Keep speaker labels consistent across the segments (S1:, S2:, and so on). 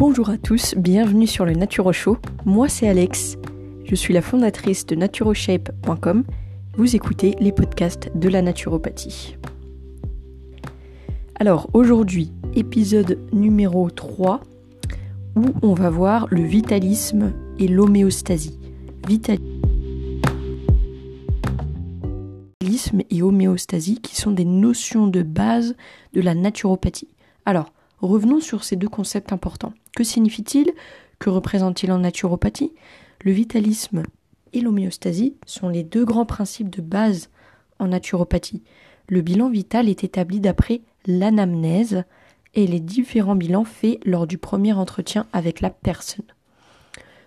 S1: Bonjour à tous, bienvenue sur le Naturo Show. Moi c'est Alex, je suis la fondatrice de naturoshape.com. Vous écoutez les podcasts de la naturopathie. Alors aujourd'hui, épisode numéro 3 où on va voir le vitalisme et l'homéostasie. Vitalisme et homéostasie qui sont des notions de base de la naturopathie. Alors, revenons sur ces deux concepts importants. Que signifie-t-il Que représente-t-il en naturopathie? Le vitalisme et l'homéostasie sont les deux grands principes de base en naturopathie. Le bilan vital est établi d'après l'anamnèse et les différents bilans faits lors du premier entretien avec la personne.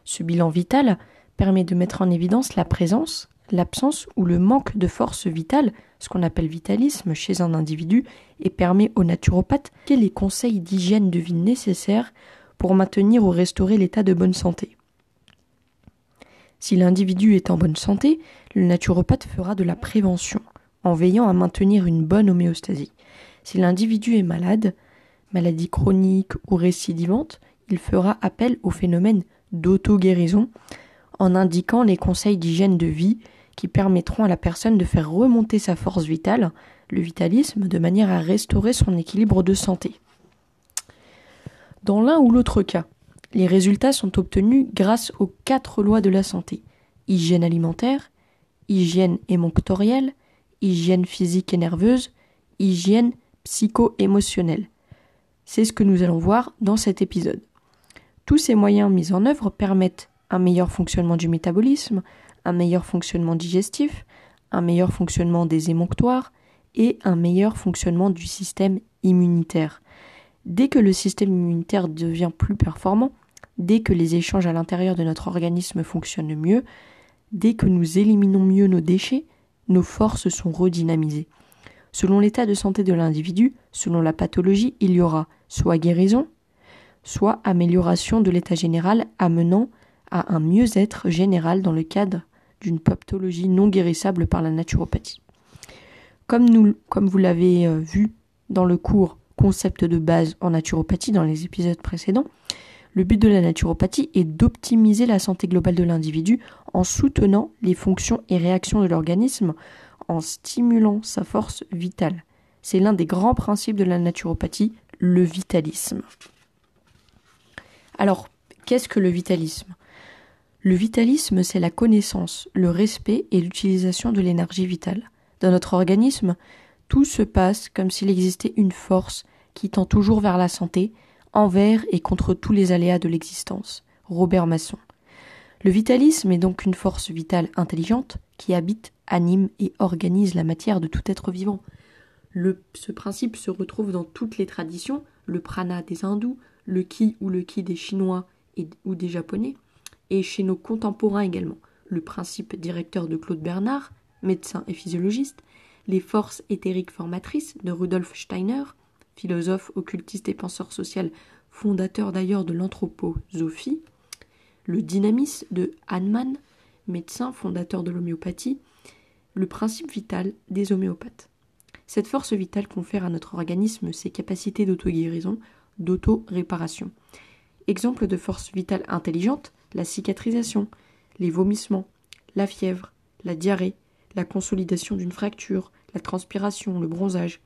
S1: Ce bilan vital permet de mettre en évidence la présence, l'absence ou le manque de force vitale, ce qu'on appelle vitalisme chez un individu, et permet au naturopathe les conseils d'hygiène de vie nécessaires pour maintenir ou restaurer l'état de bonne santé? Si l'individu est en bonne santé, le naturopathe fera de la prévention, en veillant à maintenir une bonne homéostasie. Si l'individu est malade, maladie chronique ou récidivante, il fera appel au phénomène d'auto-guérison en indiquant les conseils d'hygiène de vie qui permettront à la personne de faire remonter sa force vitale, le vitalisme, de manière à restaurer son équilibre de santé. Dans l'un ou l'autre cas, les résultats sont obtenus grâce aux quatre lois de la santé hygiène alimentaire, hygiène émonctorielle, hygiène physique et nerveuse, hygiène psycho-émotionnelle. C'est ce que nous allons voir dans cet épisode. Tous ces moyens mis en œuvre permettent un meilleur fonctionnement du métabolisme, un meilleur fonctionnement digestif, un meilleur fonctionnement des émonctoires et un meilleur fonctionnement du système immunitaire. Dès que le système immunitaire devient plus performant, dès que les échanges à l'intérieur de notre organisme fonctionnent mieux, dès que nous éliminons mieux nos déchets, nos forces sont redynamisées. Selon l'état de santé de l'individu, selon la pathologie, il y aura soit guérison, soit amélioration de l'état général amenant à un mieux-être général dans le cadre d'une pathologie non guérissable par la naturopathie. Comme, comme vous l'avez euh, vu dans le cours concept de base en naturopathie dans les épisodes précédents, le but de la naturopathie est d'optimiser la santé globale de l'individu en soutenant les fonctions et réactions de l'organisme, en stimulant sa force vitale. C'est l'un des grands principes de la naturopathie, le vitalisme. Alors, qu'est-ce que le vitalisme? Le vitalisme, c'est la connaissance, le respect et l'utilisation de l'énergie vitale. Dans notre organisme, tout se passe comme s'il existait une force qui tend toujours vers la santé, envers et contre tous les aléas de l'existence. Robert Masson. Le vitalisme est donc une force vitale intelligente qui habite, anime et organise la matière de tout être vivant. ce principe se retrouve dans toutes les traditions, le prana des hindous, le ki ou le ki des chinois et, ou des japonais, et chez nos contemporains également, le principe directeur de Claude Bernard, médecin et physiologiste, les forces éthériques formatrices de Rudolf Steiner, philosophe, occultiste et penseur social, fondateur d'ailleurs de l'anthroposophie, le dynamisme de Hahnemann, médecin fondateur de l'homéopathie, le principe vital des homéopathes. Cette force vitale confère à notre organisme ses capacités d'auto-guérison, d'auto-réparation. Exemple de force vitale intelligente, la cicatrisation, les vomissements, la fièvre, la diarrhée, la consolidation d'une fracture, la transpiration, le bronzage.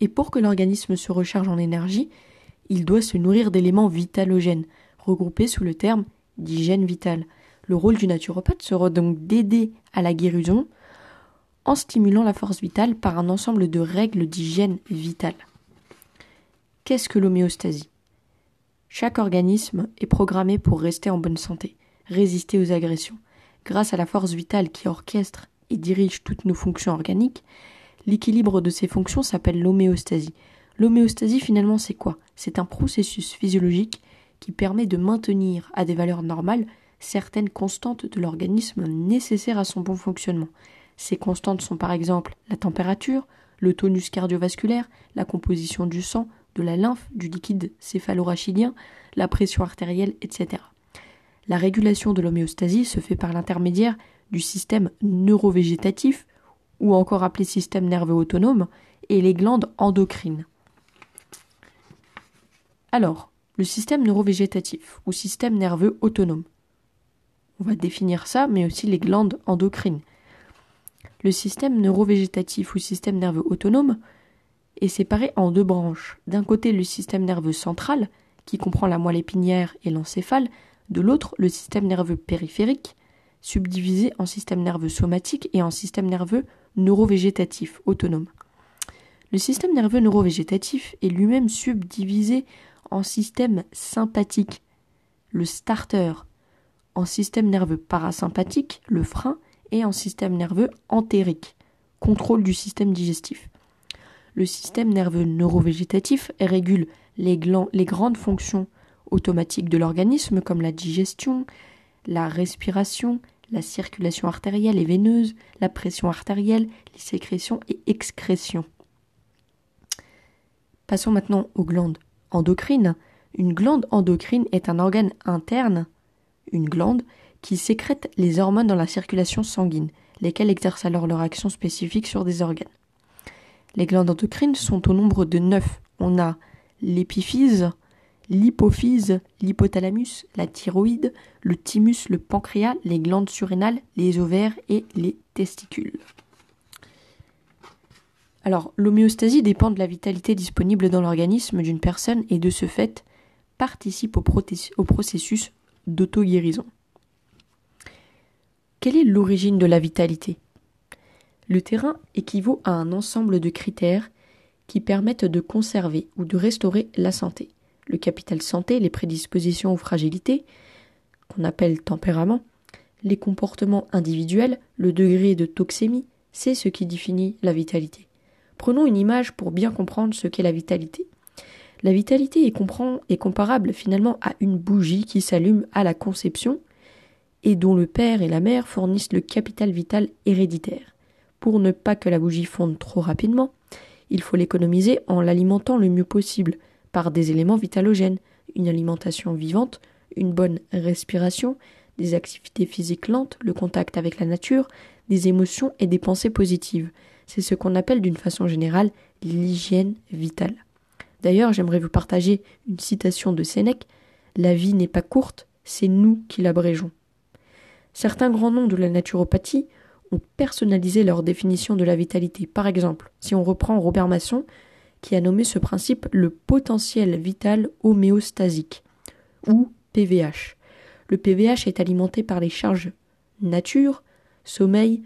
S1: Et pour que l'organisme se recharge en énergie, il doit se nourrir d'éléments vitalogènes, regroupés sous le terme d'hygiène vitale. Le rôle du naturopathe sera donc d'aider à la guérison en stimulant la force vitale par un ensemble de règles d'hygiène vitale. Qu'est-ce que l'homéostasie? Chaque organisme est programmé pour rester en bonne santé, résister aux agressions. Grâce à la force vitale qui orchestre et dirige toutes nos fonctions organiques, l'équilibre de ces fonctions s'appelle l'homéostasie. L'homéostasie finalement c'est quoi? C'est un processus physiologique qui permet de maintenir à des valeurs normales certaines constantes de l'organisme nécessaires à son bon fonctionnement. Ces constantes sont par exemple la température, le tonus cardiovasculaire, la composition du sang, de la lymphe, du liquide céphalorachidien, la pression artérielle, etc. La régulation de l'homéostasie se fait par l'intermédiaire du système neurovégétatif, ou encore appelé système nerveux autonome, et les glandes endocrines. Alors, Le système neurovégétatif ou système nerveux autonome. On va définir ça, mais aussi les glandes endocrines. Le système neurovégétatif ou système nerveux autonome est séparé en deux branches. D'un côté, le système nerveux central, qui comprend la moelle épinière et l'encéphale, de l'autre, le système nerveux périphérique, subdivisé en système nerveux somatique et en système nerveux neurovégétatif autonome. Le système nerveux neurovégétatif est lui-même subdivisé en système sympathique, le starter, en système nerveux parasympathique, le frein, et en système nerveux entérique, contrôle du système digestif. Le système nerveux neurovégétatif régule les, les grandes fonctions automatiques de l'organisme comme la digestion, la respiration, la circulation artérielle et veineuse, la pression artérielle, les sécrétions et excrétions. Passons maintenant aux glandes endocrines. Une glande endocrine est un organe interne, une glande, qui sécrète les hormones dans la circulation sanguine, lesquelles exercent alors leur action spécifique sur des organes. Les glandes endocrines sont au nombre de neuf. On a l'épiphyse, l'hypophyse, l'hypothalamus, la thyroïde, le thymus, le pancréas, les glandes surrénales, les ovaires et les testicules. Alors, l'homéostasie dépend de la vitalité disponible dans l'organisme d'une personne et de ce fait participe au, au processus d'auto-guérison. Quelle est l'origine de la vitalité? Le terrain équivaut à un ensemble de critères qui permettent de conserver ou de restaurer la santé le capital santé, les prédispositions aux fragilités, qu'on appelle tempérament, les comportements individuels, le degré de toxémie, c'est ce qui définit la vitalité. Prenons une image pour bien comprendre ce qu'est la vitalité. La vitalité est, comparable finalement à une bougie qui s'allume à la conception et dont le père et la mère fournissent le capital vital héréditaire. Pour ne pas que la bougie fonde trop rapidement, il faut l'économiser en l'alimentant le mieux possible, par des éléments vitalogènes, une alimentation vivante, une bonne respiration, des activités physiques lentes, le contact avec la nature, des émotions et des pensées positives. C'est ce qu'on appelle d'une façon générale l'hygiène vitale. D'ailleurs, j'aimerais vous partager une citation de Sénèque La vie n'est pas courte, c'est nous qui l'abrégeons. Certains grands noms de la naturopathie ont personnalisé leur définition de la vitalité. Par exemple, si on reprend Robert Masson, qui a nommé ce principe le potentiel vital homéostasique, ou PVH. Le PVH est alimenté par les charges nature, sommeil,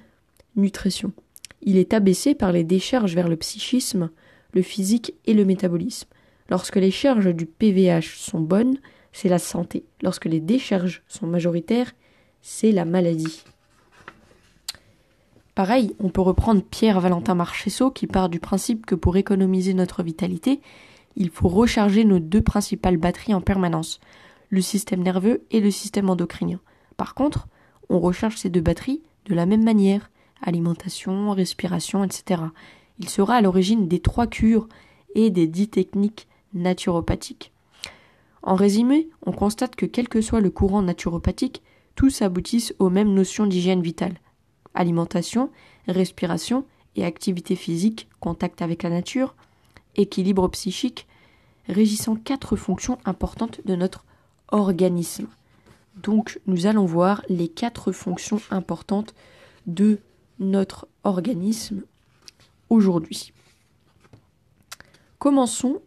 S1: nutrition. Il est abaissé par les décharges vers le psychisme, le physique et le métabolisme. Lorsque les charges du PVH sont bonnes, c'est la santé. Lorsque les décharges sont majoritaires, c'est la maladie. Pareil, on peut reprendre Pierre-Valentin Marchesso qui part du principe que pour économiser notre vitalité, il faut recharger nos deux principales batteries en permanence, le système nerveux et le système endocrinien. Par contre, on recharge ces deux batteries de la même manière, alimentation, respiration, etc. Il sera à l'origine des trois cures et des dix techniques naturopathiques. En résumé, on constate que quel que soit le courant naturopathique, tous aboutissent aux mêmes notions d'hygiène vitale alimentation, respiration et activité physique, contact avec la nature, équilibre psychique, régissant quatre fonctions importantes de notre organisme. Donc nous allons voir les quatre fonctions importantes de notre organisme aujourd'hui. Commençons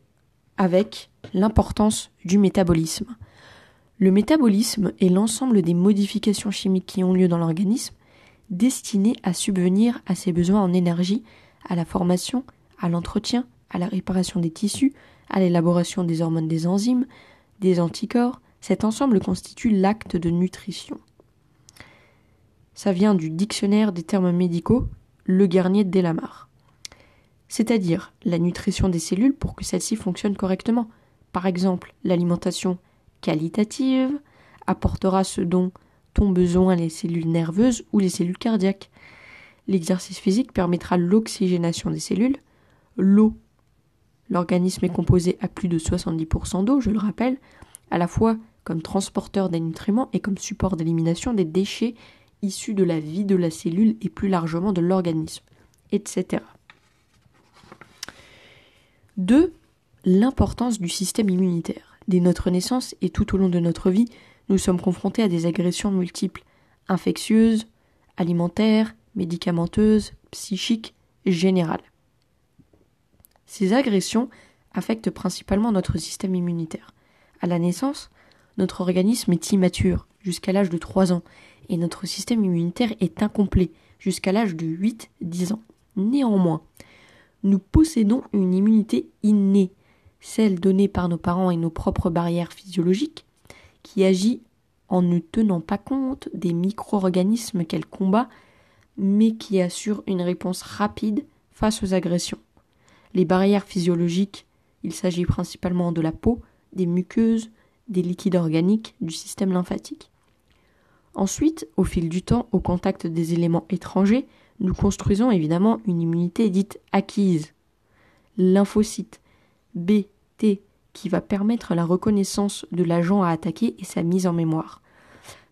S1: avec l'importance du métabolisme. Le métabolisme est l'ensemble des modifications chimiques qui ont lieu dans l'organisme destiné à subvenir à ses besoins en énergie, à la formation, à l'entretien, à la réparation des tissus, à l'élaboration des hormones des enzymes, des anticorps, cet ensemble constitue l'acte de nutrition. Ça vient du dictionnaire des termes médicaux, le Garnier de Delamare. C'est-à-dire la nutrition des cellules pour que celles-ci fonctionnent correctement. Par exemple, l'alimentation qualitative apportera ce dont ont besoin les cellules nerveuses ou les cellules cardiaques. L'exercice physique permettra l'oxygénation des cellules. L'eau. L'organisme est composé à plus de 70% d'eau, je le rappelle, à la fois comme transporteur des nutriments et comme support d'élimination des déchets issus de la vie de la cellule et plus largement de l'organisme, etc. 2. L'importance du système immunitaire. Dès notre naissance et tout au long de notre vie, nous sommes confrontés à des agressions multiples, infectieuses, alimentaires, médicamenteuses, psychiques, générales. Ces agressions affectent principalement notre système immunitaire. À la naissance, notre organisme est immature jusqu'à l'âge de 3 ans et notre système immunitaire est incomplet jusqu'à l'âge de 8-10 ans. Néanmoins, nous possédons une immunité innée, celle donnée par nos parents et nos propres barrières physiologiques, qui agit en ne tenant pas compte des micro-organismes qu'elle combat, mais qui assure une réponse rapide face aux agressions. Les barrières physiologiques, il s'agit principalement de la peau, des muqueuses, des liquides organiques, du système lymphatique. Ensuite, au fil du temps, au contact des éléments étrangers, nous construisons évidemment une immunité dite acquise. Lymphocyte B, T, qui va permettre la reconnaissance de l'agent à attaquer et sa mise en mémoire.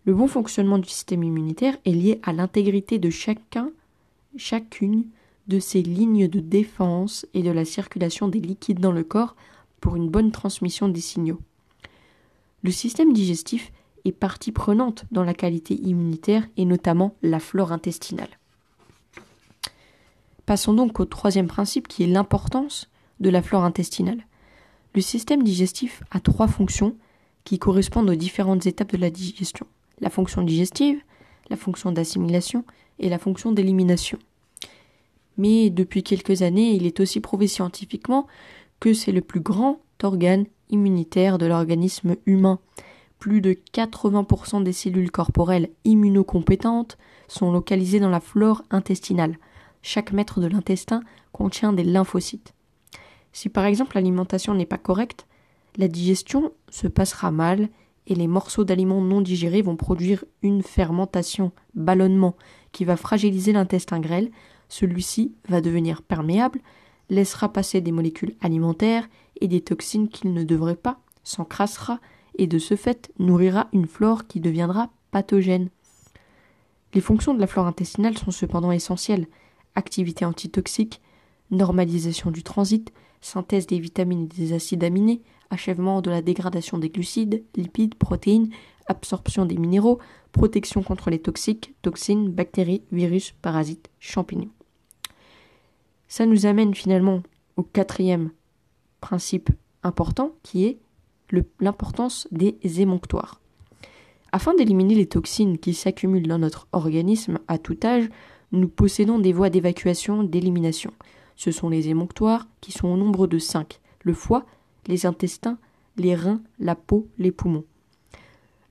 S1: Le bon fonctionnement du système immunitaire est lié à l'intégrité de chacun, chacune de ces lignes de défense et de la circulation des liquides dans le corps pour une bonne transmission des signaux. Le système digestif est partie prenante dans la qualité immunitaire et notamment la flore intestinale. Passons donc au troisième principe qui est l'importance de la flore intestinale. Le système digestif a trois fonctions qui correspondent aux différentes étapes de la digestion. La fonction digestive, la fonction d'assimilation et la fonction d'élimination. Mais depuis quelques années, il est aussi prouvé scientifiquement que c'est le plus grand organe immunitaire de l'organisme humain plus de 80% des cellules corporelles immunocompétentes sont localisées dans la flore intestinale. Chaque mètre de l'intestin contient des lymphocytes. Si par exemple l'alimentation n'est pas correcte, la digestion se passera mal et les morceaux d'aliments non digérés vont produire une fermentation, ballonnement, qui va fragiliser l'intestin grêle. Celui-ci va devenir perméable, laissera passer des molécules alimentaires et des toxines qu'il ne devrait pas, s'encrassera et de ce fait nourrira une flore qui deviendra pathogène. Les fonctions de la flore intestinale sont cependant essentielles activité antitoxique, normalisation du transit, synthèse des vitamines et des acides aminés, achèvement de la dégradation des glucides, lipides, protéines, absorption des minéraux, protection contre les toxiques, toxines, bactéries, virus, parasites, champignons. Ça nous amène finalement au quatrième principe important qui est l'importance des émonctoires. Afin d'éliminer les toxines qui s'accumulent dans notre organisme à tout âge, nous possédons des voies d'évacuation d'élimination. Ce sont les émonctoires qui sont au nombre de cinq le foie, les intestins, les reins, la peau, les poumons.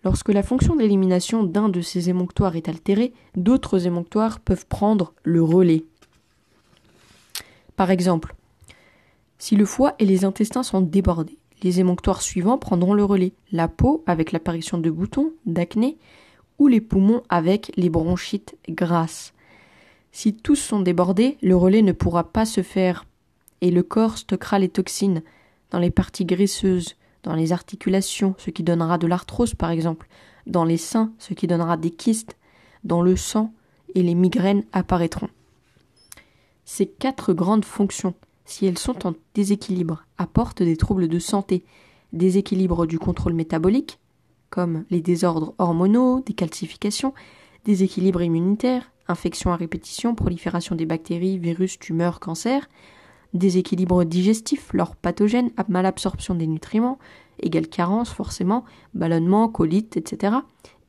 S1: Lorsque la fonction d'élimination d'un de ces émonctoires est altérée, d'autres émonctoires peuvent prendre le relais. Par exemple, si le foie et les intestins sont débordés, les émonctoires suivants prendront le relais. La peau avec l'apparition de boutons, d'acné, ou les poumons avec les bronchites grasses. Si tous sont débordés, le relais ne pourra pas se faire et le corps stockera les toxines dans les parties graisseuses, dans les articulations, ce qui donnera de l'arthrose par exemple, dans les seins, ce qui donnera des kystes, dans le sang, et les migraines apparaîtront. Ces quatre grandes fonctions si elles sont en déséquilibre, apportent des troubles de santé, déséquilibre du contrôle métabolique, comme les désordres hormonaux, des calcifications, déséquilibre immunitaire, infection à répétition, prolifération des bactéries, virus, tumeurs, cancers, déséquilibre digestif, leurs pathogènes, malabsorption des nutriments, égale carence forcément, ballonnement, colite, etc.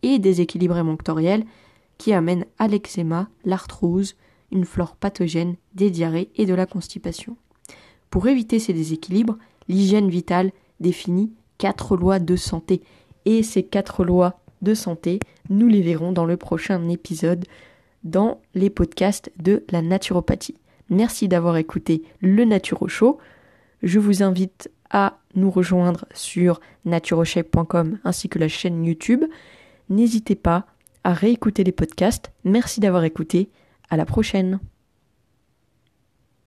S1: Et déséquilibre émonctoriel qui amène à l'eczéma, l'arthrose, une flore pathogène, des diarrhées et de la constipation. Pour éviter ces déséquilibres, l'hygiène vitale définit quatre lois de santé. Et ces quatre lois de santé, nous les verrons dans le prochain épisode dans les podcasts de la naturopathie. Merci d'avoir écouté le Naturo Show. Je vous invite à nous rejoindre sur naturoshape.com ainsi que la chaîne YouTube. N'hésitez pas à réécouter les podcasts. Merci d'avoir écouté. À la prochaine.